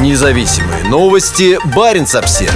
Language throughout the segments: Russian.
Независимые новости. Барин обсерва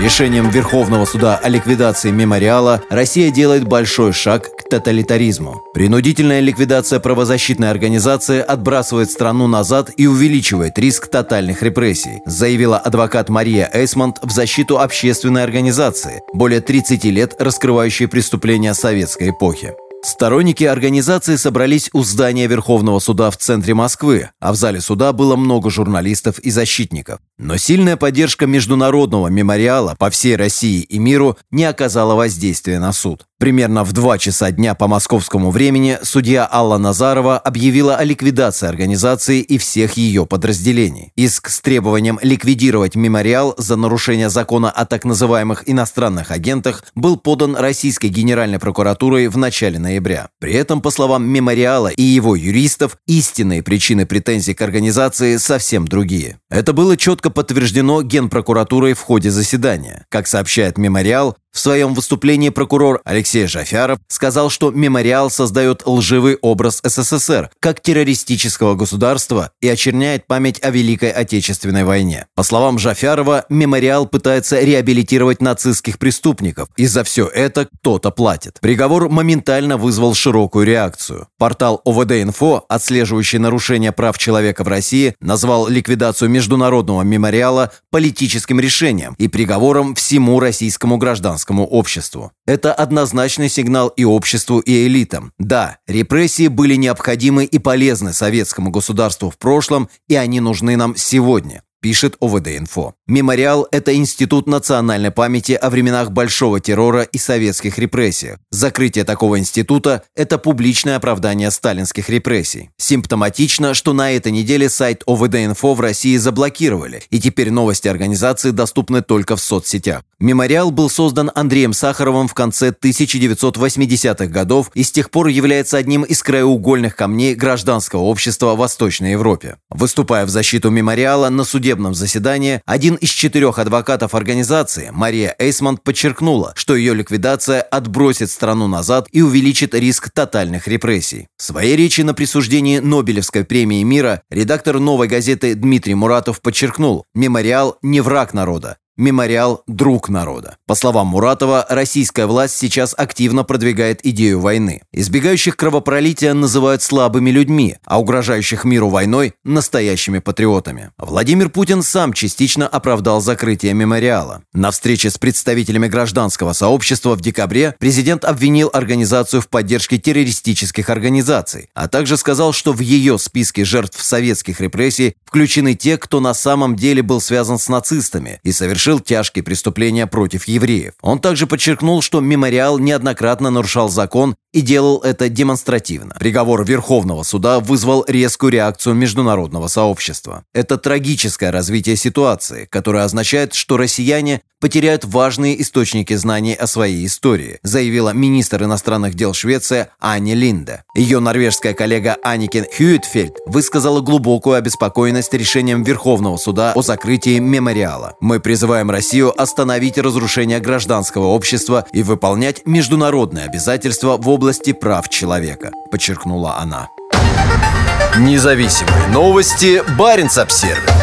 Решением Верховного суда о ликвидации мемориала Россия делает большой шаг к тоталитаризму. Принудительная ликвидация правозащитной организации отбрасывает страну назад и увеличивает риск тотальных репрессий, заявила адвокат Мария Эйсмонт в защиту общественной организации, более 30 лет раскрывающей преступления советской эпохи. Сторонники организации собрались у здания Верховного суда в центре Москвы, а в зале суда было много журналистов и защитников. Но сильная поддержка международного мемориала по всей России и миру не оказала воздействия на суд. Примерно в 2 часа дня по московскому времени судья Алла Назарова объявила о ликвидации организации и всех ее подразделений. Иск с требованием ликвидировать мемориал за нарушение закона о так называемых иностранных агентах был подан Российской Генеральной прокуратурой в начале ноября. При этом, по словам мемориала и его юристов, истинные причины претензий к организации совсем другие. Это было четко подтверждено Генпрокуратурой в ходе заседания. Как сообщает мемориал, в своем выступлении прокурор Алексей Жафяров сказал, что мемориал создает лживый образ СССР как террористического государства и очерняет память о Великой Отечественной войне. По словам Жафярова, мемориал пытается реабилитировать нацистских преступников, и за все это кто-то платит. Приговор моментально вызвал широкую реакцию. Портал ОВД-Инфо, отслеживающий нарушения прав человека в России, назвал ликвидацию международного мемориала политическим решением и приговором всему российскому гражданству гражданскому обществу. Это однозначный сигнал и обществу, и элитам. Да, репрессии были необходимы и полезны советскому государству в прошлом, и они нужны нам сегодня пишет ОВД-инфо. Мемориал – это институт национальной памяти о временах большого террора и советских репрессиях. Закрытие такого института – это публичное оправдание сталинских репрессий. Симптоматично, что на этой неделе сайт ОВД-инфо в России заблокировали, и теперь новости организации доступны только в соцсетях. Мемориал был создан Андреем Сахаровым в конце 1980-х годов и с тех пор является одним из краеугольных камней гражданского общества в Восточной Европе. Выступая в защиту мемориала на суде судебном заседании один из четырех адвокатов организации, Мария Эйсмонт, подчеркнула, что ее ликвидация отбросит страну назад и увеличит риск тотальных репрессий. В своей речи на присуждении Нобелевской премии мира редактор «Новой газеты» Дмитрий Муратов подчеркнул, мемориал не враг народа, Мемориал «Друг народа». По словам Муратова, российская власть сейчас активно продвигает идею войны. Избегающих кровопролития называют слабыми людьми, а угрожающих миру войной – настоящими патриотами. Владимир Путин сам частично оправдал закрытие мемориала. На встрече с представителями гражданского сообщества в декабре президент обвинил организацию в поддержке террористических организаций, а также сказал, что в ее списке жертв советских репрессий включены те, кто на самом деле был связан с нацистами и совершил совершил тяжкие преступления против евреев. Он также подчеркнул, что мемориал неоднократно нарушал закон и делал это демонстративно. Приговор Верховного суда вызвал резкую реакцию международного сообщества. Это трагическое развитие ситуации, которое означает, что россияне потеряют важные источники знаний о своей истории, заявила министр иностранных дел Швеции Ани Линде. Ее норвежская коллега Аникин Хьюитфельд высказала глубокую обеспокоенность решением Верховного суда о закрытии мемориала. Мы призываем Россию остановить разрушение гражданского общества и выполнять международные обязательства в области прав человека, подчеркнула она. Независимые новости. Барин обсервис